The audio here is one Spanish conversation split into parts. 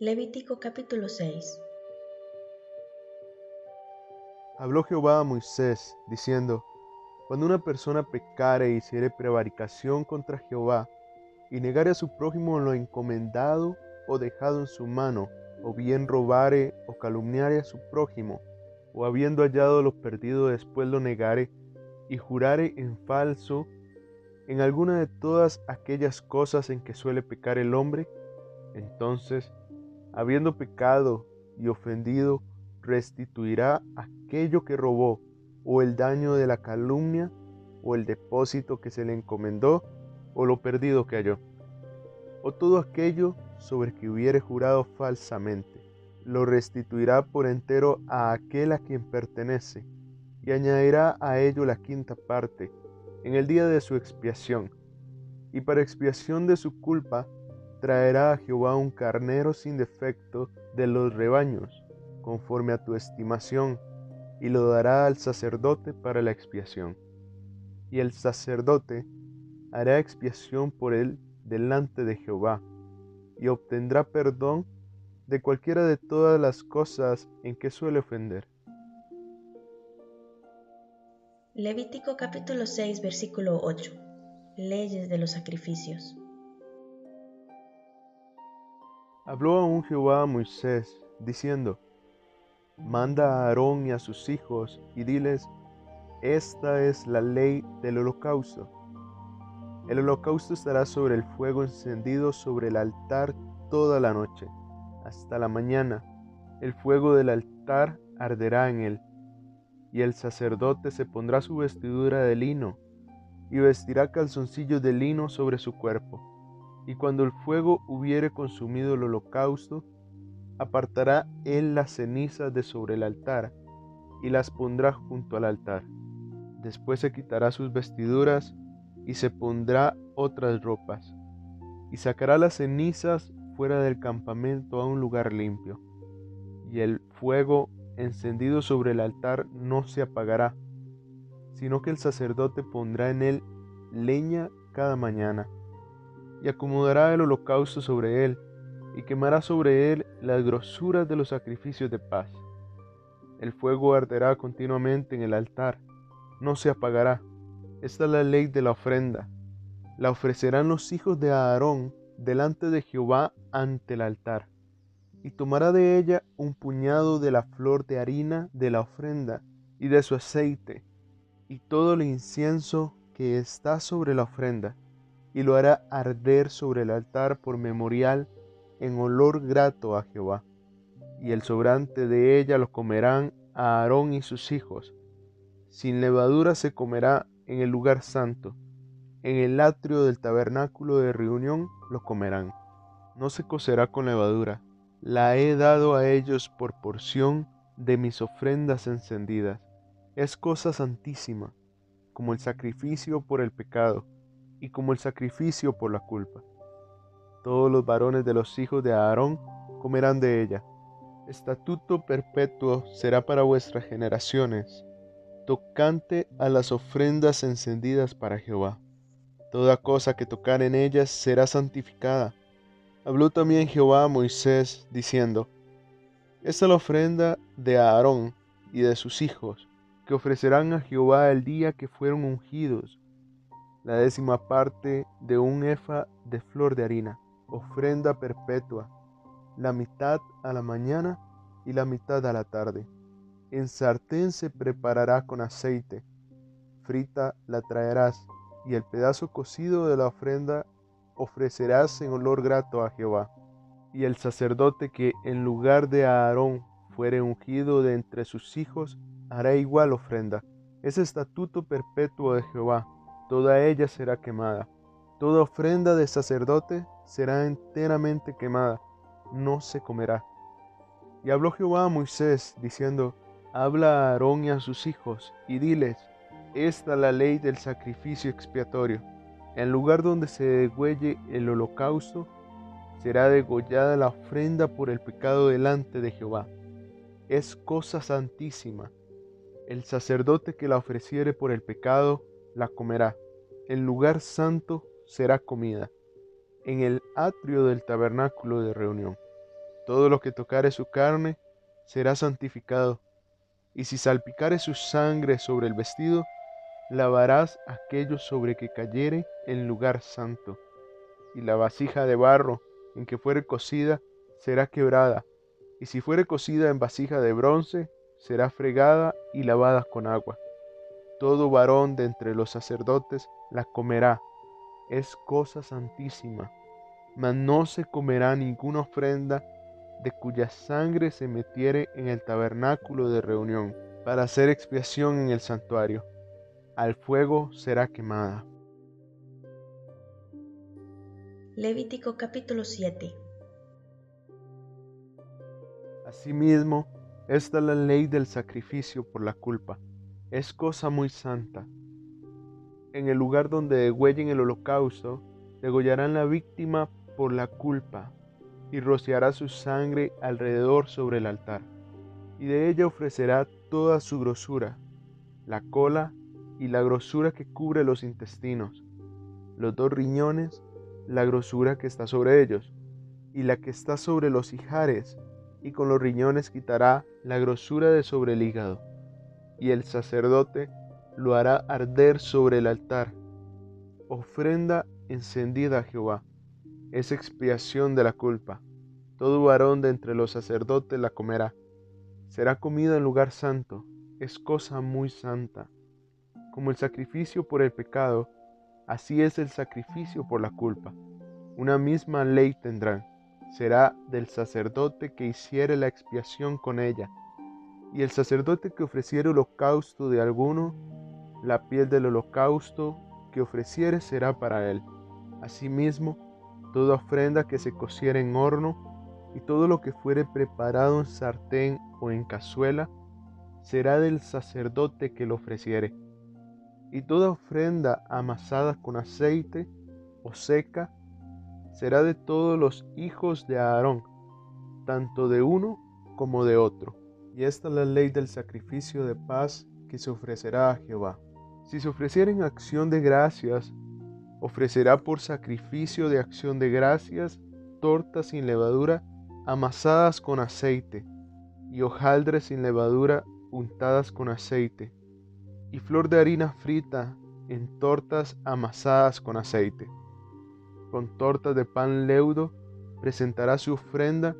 Levítico capítulo 6 Habló Jehová a Moisés, diciendo, Cuando una persona pecare y hiciere prevaricación contra Jehová, y negare a su prójimo lo encomendado o dejado en su mano, o bien robare o calumniare a su prójimo, o habiendo hallado lo perdido después lo negare, y jurare en falso en alguna de todas aquellas cosas en que suele pecar el hombre, entonces, habiendo pecado y ofendido, restituirá aquello que robó, o el daño de la calumnia, o el depósito que se le encomendó, o lo perdido que halló, o todo aquello sobre que hubiere jurado falsamente, lo restituirá por entero a aquel a quien pertenece, y añadirá a ello la quinta parte en el día de su expiación, y para expiación de su culpa traerá a Jehová un carnero sin defecto de los rebaños, conforme a tu estimación, y lo dará al sacerdote para la expiación. Y el sacerdote hará expiación por él delante de Jehová, y obtendrá perdón de cualquiera de todas las cosas en que suele ofender. Levítico capítulo 6 versículo 8 Leyes de los sacrificios Habló aún Jehová a Moisés, diciendo, Manda a Aarón y a sus hijos, y diles, Esta es la ley del holocausto. El holocausto estará sobre el fuego encendido sobre el altar toda la noche, hasta la mañana. El fuego del altar arderá en él y el sacerdote se pondrá su vestidura de lino, y vestirá calzoncillos de lino sobre su cuerpo. Y cuando el fuego hubiere consumido el holocausto, apartará él las cenizas de sobre el altar, y las pondrá junto al altar. Después se quitará sus vestiduras, y se pondrá otras ropas, y sacará las cenizas fuera del campamento a un lugar limpio. Y el fuego encendido sobre el altar no se apagará, sino que el sacerdote pondrá en él leña cada mañana, y acomodará el holocausto sobre él, y quemará sobre él las grosuras de los sacrificios de paz. El fuego arderá continuamente en el altar, no se apagará. Esta es la ley de la ofrenda. La ofrecerán los hijos de Aarón delante de Jehová ante el altar y tomará de ella un puñado de la flor de harina de la ofrenda y de su aceite y todo el incienso que está sobre la ofrenda, y lo hará arder sobre el altar por memorial en olor grato a Jehová. Y el sobrante de ella lo comerán a Aarón y sus hijos. Sin levadura se comerá en el lugar santo. En el atrio del tabernáculo de reunión lo comerán. No se cocerá con levadura la he dado a ellos por porción de mis ofrendas encendidas. Es cosa santísima, como el sacrificio por el pecado y como el sacrificio por la culpa. Todos los varones de los hijos de Aarón comerán de ella. Estatuto perpetuo será para vuestras generaciones, tocante a las ofrendas encendidas para Jehová. Toda cosa que tocar en ellas será santificada Habló también Jehová a Moisés, diciendo, Esta es la ofrenda de Aarón y de sus hijos, que ofrecerán a Jehová el día que fueron ungidos, la décima parte de un efa de flor de harina, ofrenda perpetua, la mitad a la mañana y la mitad a la tarde. En sartén se preparará con aceite, frita la traerás, y el pedazo cocido de la ofrenda ofrecerás en olor grato a Jehová. Y el sacerdote que en lugar de Aarón fuere ungido de entre sus hijos, hará igual ofrenda. Es estatuto perpetuo de Jehová, toda ella será quemada. Toda ofrenda de sacerdote será enteramente quemada, no se comerá. Y habló Jehová a Moisés, diciendo, Habla a Aarón y a sus hijos, y diles, Esta es la ley del sacrificio expiatorio en lugar donde se degüelle el holocausto, será degollada la ofrenda por el pecado delante de Jehová. Es cosa santísima. El sacerdote que la ofreciere por el pecado, la comerá. El lugar santo será comida, en el atrio del tabernáculo de reunión. Todo lo que tocare su carne será santificado, y si salpicare su sangre sobre el vestido, lavarás aquello sobre que cayere en lugar santo, y la vasija de barro en que fuere cocida será quebrada, y si fuere cocida en vasija de bronce, será fregada y lavada con agua. Todo varón de entre los sacerdotes la comerá, es cosa santísima, mas no se comerá ninguna ofrenda de cuya sangre se metiere en el tabernáculo de reunión, para hacer expiación en el santuario. Al fuego será quemada. Levítico capítulo 7 Asimismo, esta es la ley del sacrificio por la culpa. Es cosa muy santa. En el lugar donde degüellen el holocausto, degollarán la víctima por la culpa y rociará su sangre alrededor sobre el altar. Y de ella ofrecerá toda su grosura, la cola y la grosura que cubre los intestinos, los dos riñones, la grosura que está sobre ellos, y la que está sobre los ijares y con los riñones quitará la grosura de sobre el hígado, y el sacerdote lo hará arder sobre el altar, ofrenda encendida a Jehová, es expiación de la culpa. Todo varón de entre los sacerdotes la comerá. Será comida en lugar santo, es cosa muy santa. Como el sacrificio por el pecado, así es el sacrificio por la culpa. Una misma ley tendrán será del sacerdote que hiciere la expiación con ella, y el sacerdote que ofreciere holocausto de alguno, la piel del holocausto que ofreciere será para él. Asimismo, toda ofrenda que se cociere en horno, y todo lo que fuere preparado en sartén o en cazuela, será del sacerdote que lo ofreciere. Y toda ofrenda amasada con aceite o seca, será de todos los hijos de Aarón, tanto de uno como de otro. Y esta es la ley del sacrificio de paz que se ofrecerá a Jehová. Si se ofreciera en acción de gracias, ofrecerá por sacrificio de acción de gracias tortas sin levadura amasadas con aceite, y hojaldres sin levadura untadas con aceite, y flor de harina frita en tortas amasadas con aceite con tortas de pan leudo, presentará su ofrenda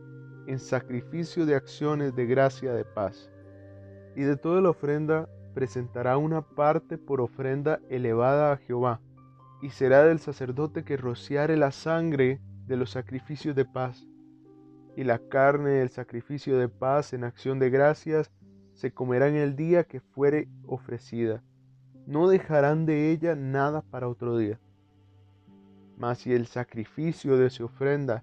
en sacrificio de acciones de gracia de paz. Y de toda la ofrenda presentará una parte por ofrenda elevada a Jehová, y será del sacerdote que rociare la sangre de los sacrificios de paz, y la carne del sacrificio de paz en acción de gracias se comerá en el día que fuere ofrecida. No dejarán de ella nada para otro día mas si el sacrificio de su ofrenda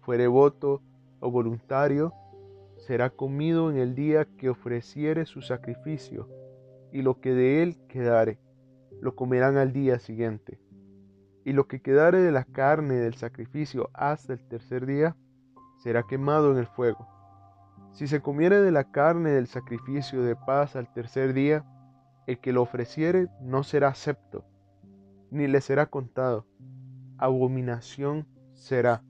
fuere voto o voluntario, será comido en el día que ofreciere su sacrificio, y lo que de él quedare, lo comerán al día siguiente. Y lo que quedare de la carne del sacrificio hasta el tercer día, será quemado en el fuego. Si se comiere de la carne del sacrificio de paz al tercer día, el que lo ofreciere no será acepto, ni le será contado abominación será,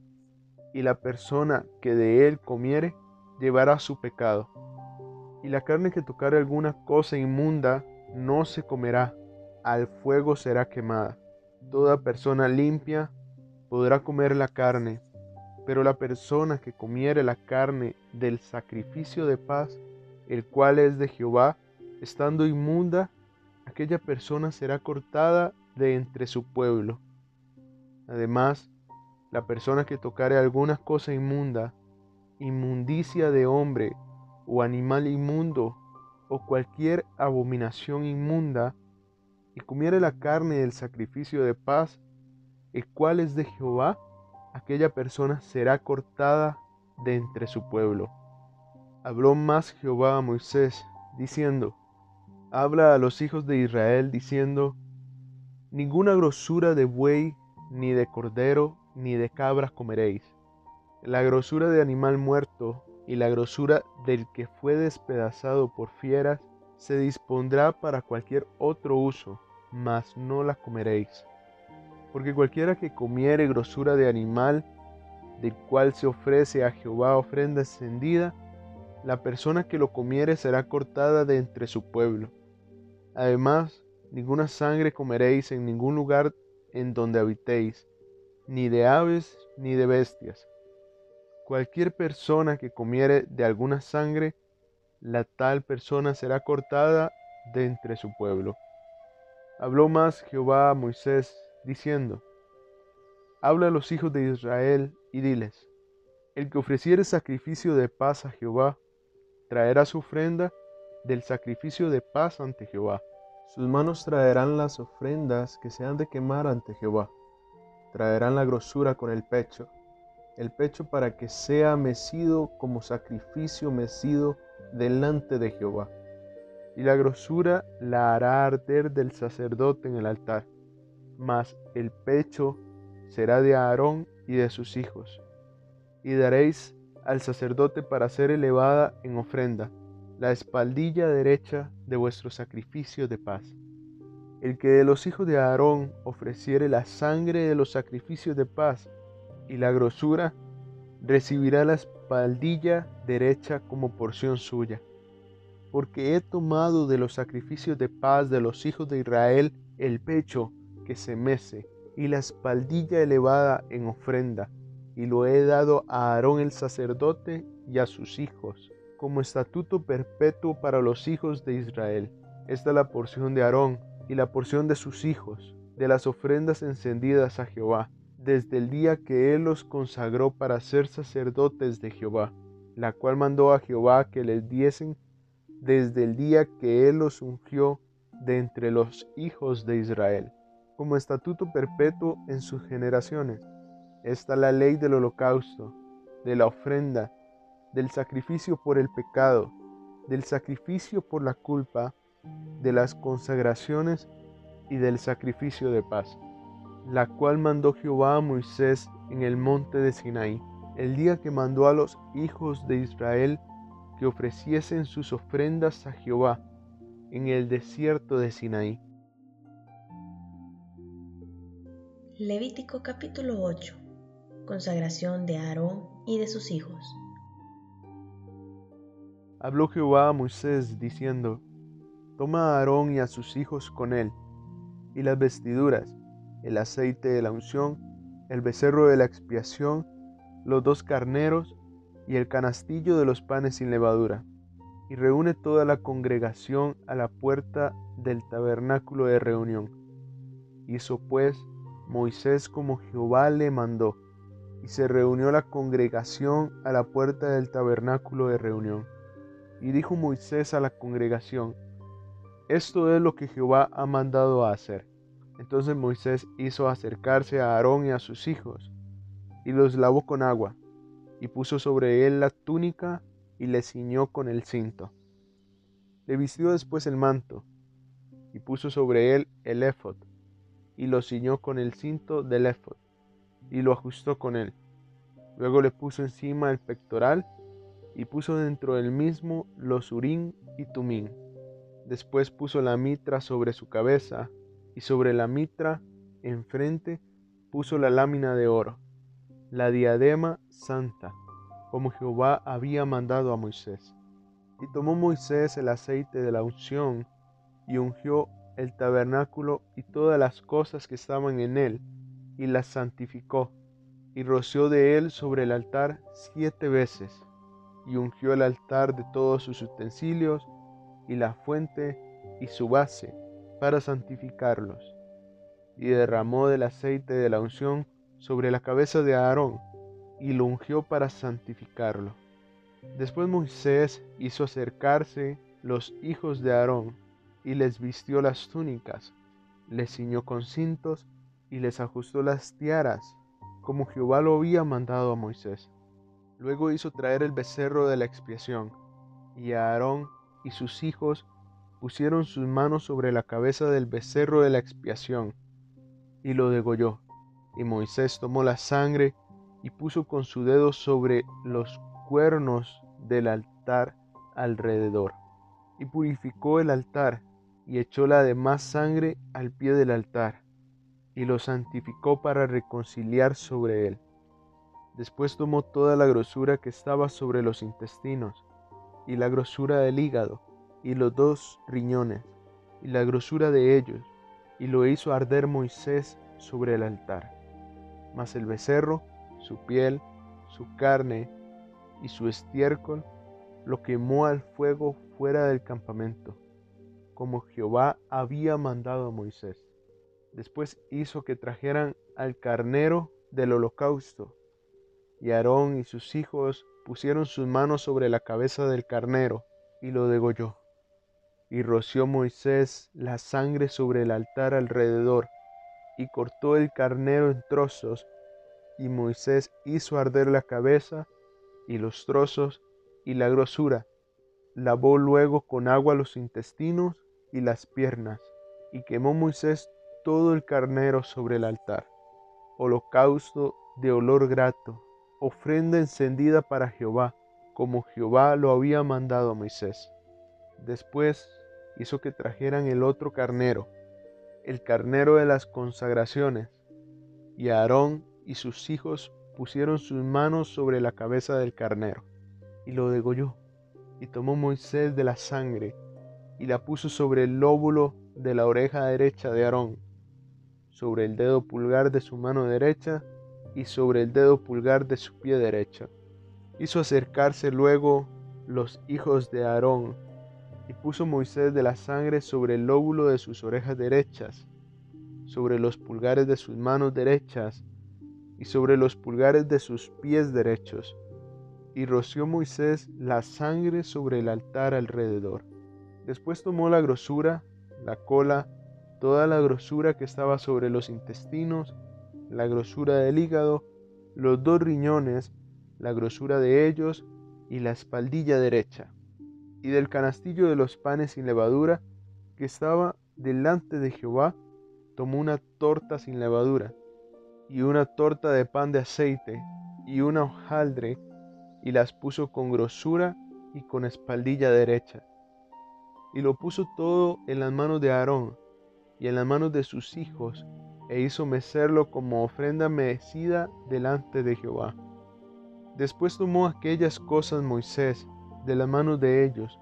y la persona que de él comiere llevará su pecado. Y la carne que tocare alguna cosa inmunda no se comerá, al fuego será quemada. Toda persona limpia podrá comer la carne, pero la persona que comiere la carne del sacrificio de paz, el cual es de Jehová, estando inmunda, aquella persona será cortada de entre su pueblo Además, la persona que tocare alguna cosa inmunda, inmundicia de hombre o animal inmundo o cualquier abominación inmunda, y comiere la carne del sacrificio de paz, el cual es de Jehová, aquella persona será cortada de entre su pueblo. Habló más Jehová a Moisés, diciendo, Habla a los hijos de Israel, diciendo, Ninguna grosura de buey ni de cordero, ni de cabras comeréis. La grosura de animal muerto y la grosura del que fue despedazado por fieras se dispondrá para cualquier otro uso, mas no la comeréis. Porque cualquiera que comiere grosura de animal, del cual se ofrece a Jehová ofrenda encendida, la persona que lo comiere será cortada de entre su pueblo. Además, ninguna sangre comeréis en ningún lugar en donde habitéis, ni de aves ni de bestias. Cualquier persona que comiere de alguna sangre, la tal persona será cortada de entre su pueblo. Habló más Jehová a Moisés, diciendo, Habla a los hijos de Israel y diles, El que ofreciere sacrificio de paz a Jehová, traerá su ofrenda del sacrificio de paz ante Jehová. Sus manos traerán las ofrendas que se han de quemar ante Jehová. Traerán la grosura con el pecho, el pecho para que sea mecido como sacrificio mecido delante de Jehová. Y la grosura la hará arder del sacerdote en el altar, mas el pecho será de Aarón y de sus hijos. Y daréis al sacerdote para ser elevada en ofrenda la espaldilla derecha de vuestro sacrificio de paz. El que de los hijos de Aarón ofreciere la sangre de los sacrificios de paz y la grosura, recibirá la espaldilla derecha como porción suya. Porque he tomado de los sacrificios de paz de los hijos de Israel el pecho que se mece y la espaldilla elevada en ofrenda, y lo he dado a Aarón el sacerdote y a sus hijos, como estatuto perpetuo para los hijos de Israel. Esta es la porción de Aarón y la porción de sus hijos, de las ofrendas encendidas a Jehová, desde el día que él los consagró para ser sacerdotes de Jehová, la cual mandó a Jehová que les diesen desde el día que él los ungió de entre los hijos de Israel como estatuto perpetuo en sus generaciones. Esta la ley del holocausto, de la ofrenda, del sacrificio por el pecado, del sacrificio por la culpa, de las consagraciones y del sacrificio de paz, la cual mandó Jehová a Moisés en el monte de Sinaí, el día que mandó a los hijos de Israel que ofreciesen sus ofrendas a Jehová en el desierto de Sinaí. Levítico capítulo 8. Consagración de Aarón y de sus hijos. Habló Jehová a Moisés diciendo, Toma a Aarón y a sus hijos con él, y las vestiduras, el aceite de la unción, el becerro de la expiación, los dos carneros y el canastillo de los panes sin levadura, y reúne toda la congregación a la puerta del tabernáculo de reunión. Hizo pues Moisés como Jehová le mandó, y se reunió la congregación a la puerta del tabernáculo de reunión. Y dijo Moisés a la congregación, esto es lo que Jehová ha mandado hacer. Entonces Moisés hizo acercarse a Aarón y a sus hijos, y los lavó con agua, y puso sobre él la túnica y le ciñó con el cinto. Le vistió después el manto, y puso sobre él el éfod, y lo ciñó con el cinto del éfod y lo ajustó con él. Luego le puso encima el pectoral y puso dentro del mismo los urín y tumín. Después puso la mitra sobre su cabeza y sobre la mitra enfrente puso la lámina de oro, la diadema santa, como Jehová había mandado a Moisés. Y tomó Moisés el aceite de la unción y ungió el tabernáculo y todas las cosas que estaban en él, y las santificó, y roció de él sobre el altar siete veces, y ungió el altar de todos sus utensilios, y la fuente y su base, para santificarlos, y derramó del aceite de la unción sobre la cabeza de Aarón, y lo ungió para santificarlo. Después Moisés hizo acercarse los hijos de Aarón, y les vistió las túnicas, les ciñó con cintos y les ajustó las tiaras, como Jehová lo había mandado a Moisés. Luego hizo traer el becerro de la expiación, y Aarón y sus hijos pusieron sus manos sobre la cabeza del becerro de la expiación, y lo degolló. Y Moisés tomó la sangre y puso con su dedo sobre los cuernos del altar alrededor, y purificó el altar y echó la demás sangre al pie del altar, y lo santificó para reconciliar sobre él. Después tomó toda la grosura que estaba sobre los intestinos, y la grosura del hígado, y los dos riñones, y la grosura de ellos, y lo hizo arder Moisés sobre el altar. Mas el becerro, su piel, su carne y su estiércol, lo quemó al fuego fuera del campamento, como Jehová había mandado a Moisés. Después hizo que trajeran al carnero del holocausto, y Aarón y sus hijos pusieron sus manos sobre la cabeza del carnero y lo degolló. Y roció Moisés la sangre sobre el altar alrededor, y cortó el carnero en trozos, y Moisés hizo arder la cabeza y los trozos y la grosura. Lavó luego con agua los intestinos y las piernas, y quemó Moisés todo el carnero sobre el altar, holocausto de olor grato, ofrenda encendida para Jehová, como Jehová lo había mandado a Moisés. Después hizo que trajeran el otro carnero, el carnero de las consagraciones, y Aarón y sus hijos pusieron sus manos sobre la cabeza del carnero, y lo degolló. Y tomó Moisés de la sangre, y la puso sobre el lóbulo de la oreja derecha de Aarón, sobre el dedo pulgar de su mano derecha, y sobre el dedo pulgar de su pie derecha. Hizo acercarse luego los hijos de Aarón, y puso Moisés de la sangre sobre el lóbulo de sus orejas derechas, sobre los pulgares de sus manos derechas, y sobre los pulgares de sus pies derechos. Y roció Moisés la sangre sobre el altar alrededor. Después tomó la grosura, la cola, toda la grosura que estaba sobre los intestinos, la grosura del hígado, los dos riñones, la grosura de ellos y la espaldilla derecha, y del canastillo de los panes sin levadura que estaba delante de Jehová, tomó una torta sin levadura, y una torta de pan de aceite, y una hojaldre, y las puso con grosura y con espaldilla derecha. Y lo puso todo en las manos de Aarón, y en las manos de sus hijos, e hizo mecerlo como ofrenda mecida delante de Jehová. Después tomó aquellas cosas Moisés de las manos de ellos,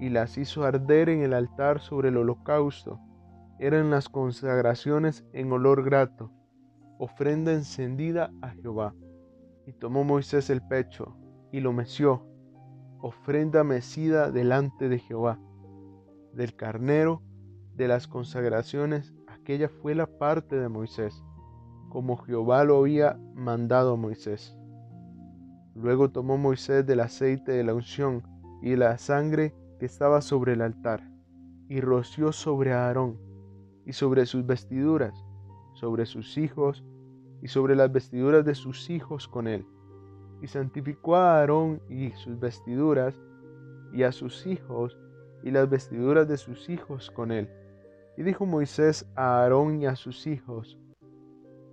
y las hizo arder en el altar sobre el holocausto. Eran las consagraciones en olor grato, ofrenda encendida a Jehová. Y tomó Moisés el pecho, y lo meció, ofrenda mecida delante de Jehová. Del carnero, de las consagraciones aquella fue la parte de Moisés, como Jehová lo había mandado a Moisés. Luego tomó Moisés del aceite de la unción y la sangre que estaba sobre el altar, y roció sobre Aarón, y sobre sus vestiduras, sobre sus hijos, y sobre las vestiduras de sus hijos con él. Y santificó a Aarón y sus vestiduras, y a sus hijos, y las vestiduras de sus hijos con él y dijo Moisés a Aarón y a sus hijos,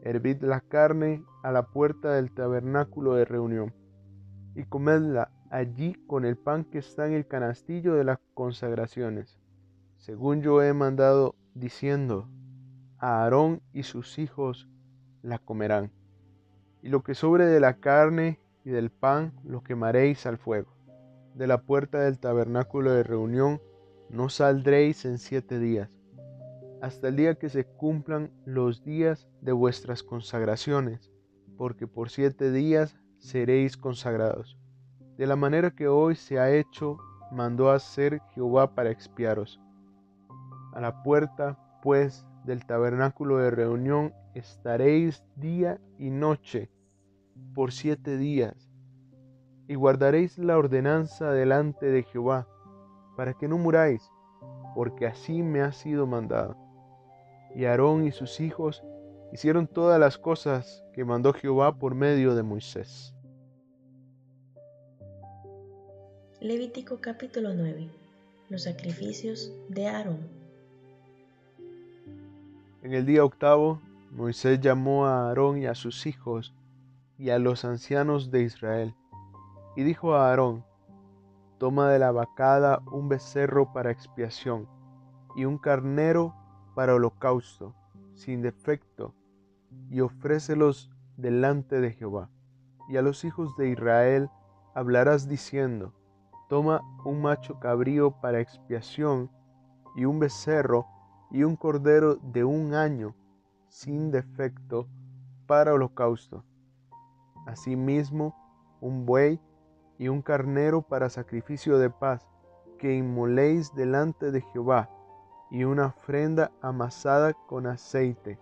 Hervid la carne a la puerta del tabernáculo de reunión, y comedla allí con el pan que está en el canastillo de las consagraciones, según yo he mandado, diciendo, a Aarón y sus hijos la comerán. Y lo que sobre de la carne y del pan lo quemaréis al fuego. De la puerta del tabernáculo de reunión no saldréis en siete días hasta el día que se cumplan los días de vuestras consagraciones, porque por siete días seréis consagrados. De la manera que hoy se ha hecho, mandó hacer Jehová para expiaros. A la puerta, pues, del tabernáculo de reunión estaréis día y noche por siete días, y guardaréis la ordenanza delante de Jehová, para que no muráis, porque así me ha sido mandado. Y Aarón y sus hijos hicieron todas las cosas que mandó Jehová por medio de Moisés. Levítico capítulo 9. Los sacrificios de Aarón. En el día octavo, Moisés llamó a Aarón y a sus hijos y a los ancianos de Israel, y dijo a Aarón, Toma de la vacada un becerro para expiación, y un carnero para holocausto, sin defecto, y ofrécelos delante de Jehová. y a los hijos de Israel hablarás diciendo, toma un macho cabrío para expiación y un becerro y un cordero de un año sin defecto para holocausto. Asimismo, un buey y un carnero para sacrificio de paz, que inmoléis delante de Jehová, y una ofrenda amasada con aceite,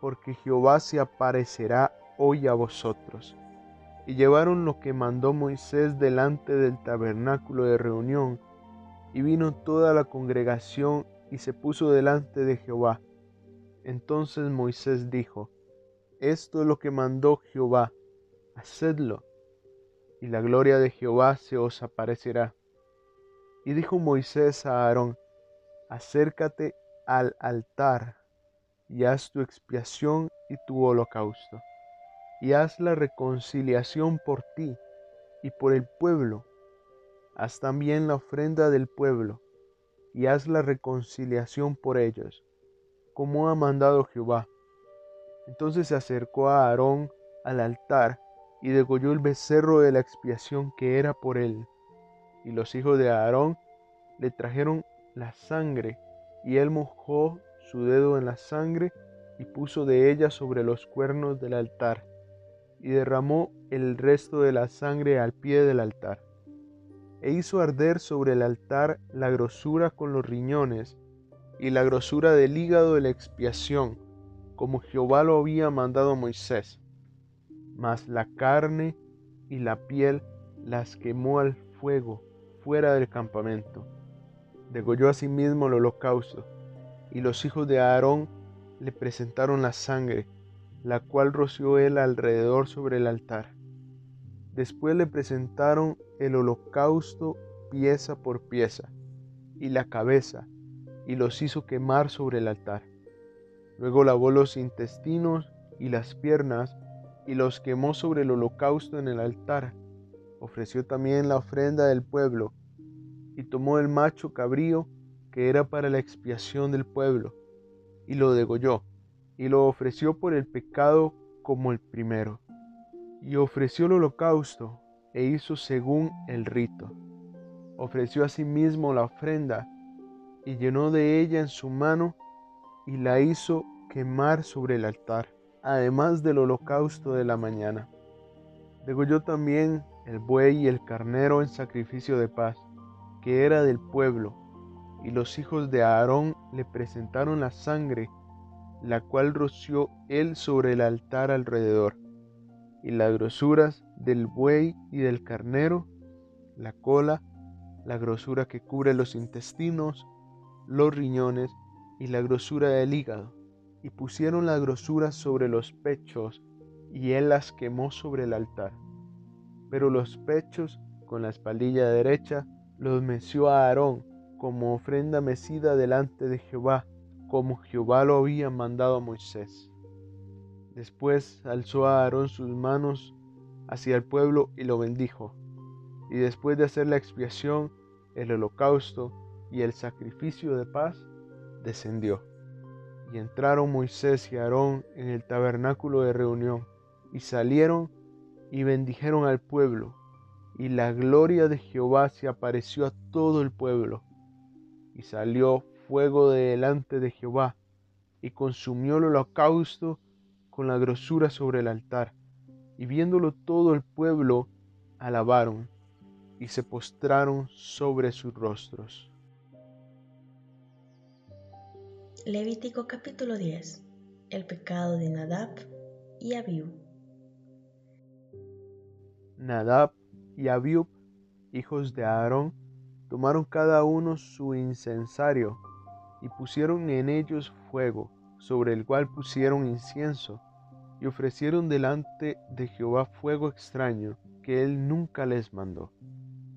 porque Jehová se aparecerá hoy a vosotros. Y llevaron lo que mandó Moisés delante del tabernáculo de reunión, y vino toda la congregación y se puso delante de Jehová. Entonces Moisés dijo, Esto es lo que mandó Jehová, hacedlo, y la gloria de Jehová se os aparecerá. Y dijo Moisés a Aarón, acércate al altar y haz tu expiación y tu holocausto, y haz la reconciliación por ti y por el pueblo. Haz también la ofrenda del pueblo, y haz la reconciliación por ellos, como ha mandado Jehová. Entonces se acercó a Aarón al altar y degolló el becerro de la expiación que era por él. Y los hijos de Aarón le trajeron la sangre, y él mojó su dedo en la sangre y puso de ella sobre los cuernos del altar, y derramó el resto de la sangre al pie del altar. E hizo arder sobre el altar la grosura con los riñones, y la grosura del hígado de la expiación, como Jehová lo había mandado a Moisés mas la carne y la piel las quemó al fuego fuera del campamento. Degolló asimismo el holocausto, y los hijos de Aarón le presentaron la sangre, la cual roció él alrededor sobre el altar. Después le presentaron el holocausto pieza por pieza, y la cabeza, y los hizo quemar sobre el altar. Luego lavó los intestinos y las piernas, y los quemó sobre el holocausto en el altar. Ofreció también la ofrenda del pueblo, y tomó el macho cabrío que era para la expiación del pueblo, y lo degolló, y lo ofreció por el pecado como el primero. Y ofreció el holocausto, e hizo según el rito. Ofreció asimismo la ofrenda, y llenó de ella en su mano, y la hizo quemar sobre el altar además del holocausto de la mañana. Degolló también el buey y el carnero en sacrificio de paz, que era del pueblo, y los hijos de Aarón le presentaron la sangre, la cual roció él sobre el altar alrededor, y las grosuras del buey y del carnero, la cola, la grosura que cubre los intestinos, los riñones y la grosura del hígado y pusieron la grosura sobre los pechos, y él las quemó sobre el altar. Pero los pechos, con la espaldilla derecha, los meció a Aarón como ofrenda mecida delante de Jehová, como Jehová lo había mandado a Moisés. Después alzó a Aarón sus manos hacia el pueblo y lo bendijo. Y después de hacer la expiación, el holocausto y el sacrificio de paz, descendió. Y entraron Moisés y Aarón en el tabernáculo de reunión, y salieron y bendijeron al pueblo, y la gloria de Jehová se apareció a todo el pueblo. Y salió fuego de delante de Jehová, y consumió el holocausto con la grosura sobre el altar. Y viéndolo todo el pueblo, alabaron, y se postraron sobre sus rostros. Levítico capítulo 10. El pecado de Nadab y Abiú. Nadab y Abiú, hijos de Aarón, tomaron cada uno su incensario y pusieron en ellos fuego, sobre el cual pusieron incienso, y ofrecieron delante de Jehová fuego extraño que él nunca les mandó.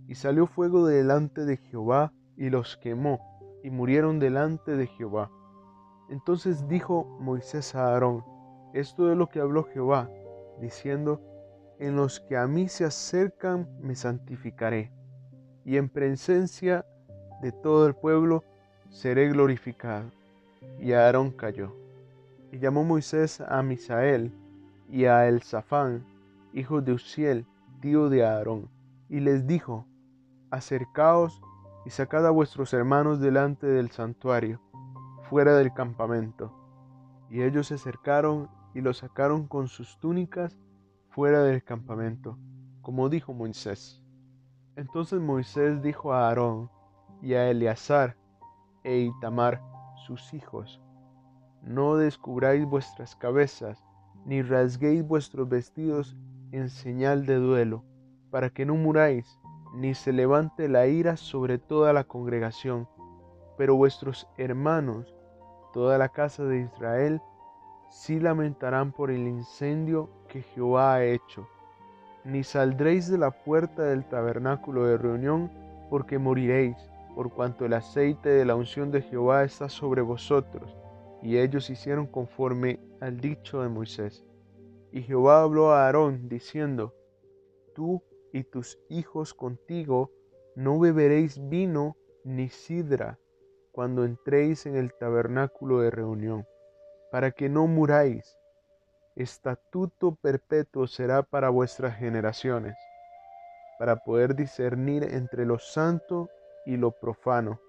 Y salió fuego delante de Jehová y los quemó, y murieron delante de Jehová. Entonces dijo Moisés a Aarón, esto es lo que habló Jehová, diciendo, en los que a mí se acercan me santificaré, y en presencia de todo el pueblo seré glorificado. Y Aarón cayó. Y llamó Moisés a Misael y a Elzafán, hijos de Uziel, tío de Aarón, y les dijo, Acercaos y sacad a vuestros hermanos delante del santuario, fuera del campamento. Y ellos se acercaron y los sacaron con sus túnicas fuera del campamento, como dijo Moisés. Entonces Moisés dijo a Aarón y a Eleazar e Itamar, sus hijos, no descubráis vuestras cabezas, ni rasguéis vuestros vestidos en señal de duelo, para que no muráis, ni se levante la ira sobre toda la congregación. Pero vuestros hermanos, toda la casa de Israel, sí lamentarán por el incendio Jehová ha hecho. Ni saldréis de la puerta del tabernáculo de reunión, porque moriréis, por cuanto el aceite de la unción de Jehová está sobre vosotros. Y ellos hicieron conforme al dicho de Moisés. Y Jehová habló a Aarón, diciendo, Tú y tus hijos contigo no beberéis vino ni sidra cuando entréis en el tabernáculo de reunión, para que no muráis. Estatuto perpetuo será para vuestras generaciones, para poder discernir entre lo santo y lo profano,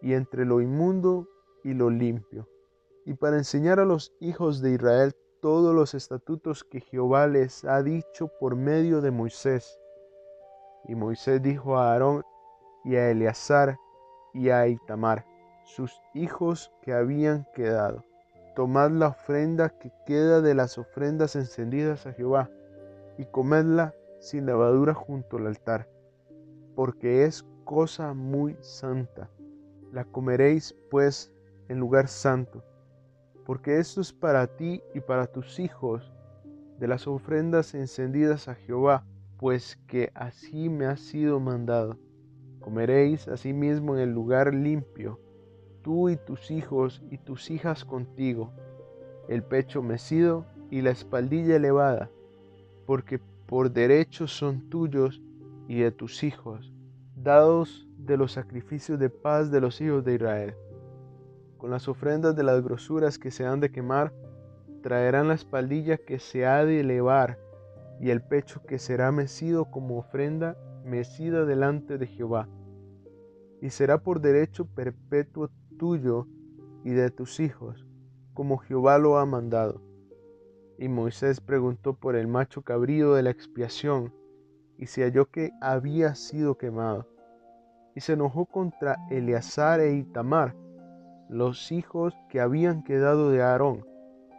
y entre lo inmundo y lo limpio, y para enseñar a los hijos de Israel todos los estatutos que Jehová les ha dicho por medio de Moisés. Y Moisés dijo a Aarón y a Eleazar y a Itamar, sus hijos que habían quedado, tomad la ofrenda que queda de las ofrendas encendidas a Jehová, y comedla sin levadura junto al altar, porque es cosa muy santa. La comeréis pues en lugar santo, porque esto es para ti y para tus hijos de las ofrendas encendidas a Jehová, pues que así me ha sido mandado. Comeréis asimismo en el lugar limpio, tú y tus hijos y tus hijas contigo, el pecho mecido y la espaldilla elevada, porque por derecho son tuyos y de tus hijos, dados de los sacrificios de paz de los hijos de Israel. Con las ofrendas de las grosuras que se han de quemar, traerán la espaldilla que se ha de elevar y el pecho que será mecido como ofrenda mecida delante de Jehová. Y será por derecho perpetuo tuyo y de tus hijos, como Jehová lo ha mandado. Y Moisés preguntó por el macho cabrío de la expiación, y se halló que había sido quemado. Y se enojó contra Eleazar e Itamar, los hijos que habían quedado de Aarón,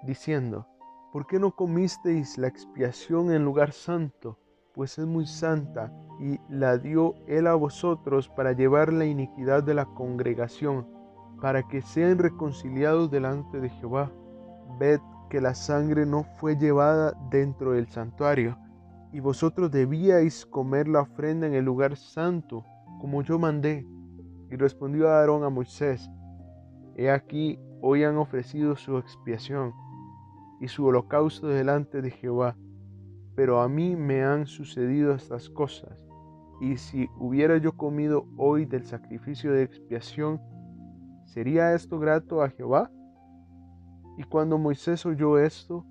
diciendo, ¿Por qué no comisteis la expiación en lugar santo? Pues es muy santa, y la dio él a vosotros para llevar la iniquidad de la congregación, para que sean reconciliados delante de Jehová. Ved que la sangre no fue llevada dentro del santuario, y vosotros debíais comer la ofrenda en el lugar santo, como yo mandé. Y respondió Aarón a Moisés, He aquí, hoy han ofrecido su expiación y su holocausto delante de Jehová. Pero a mí me han sucedido estas cosas, y si hubiera yo comido hoy del sacrificio de expiación, ¿sería esto grato a Jehová? Y cuando Moisés oyó esto,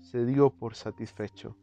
se dio por satisfecho.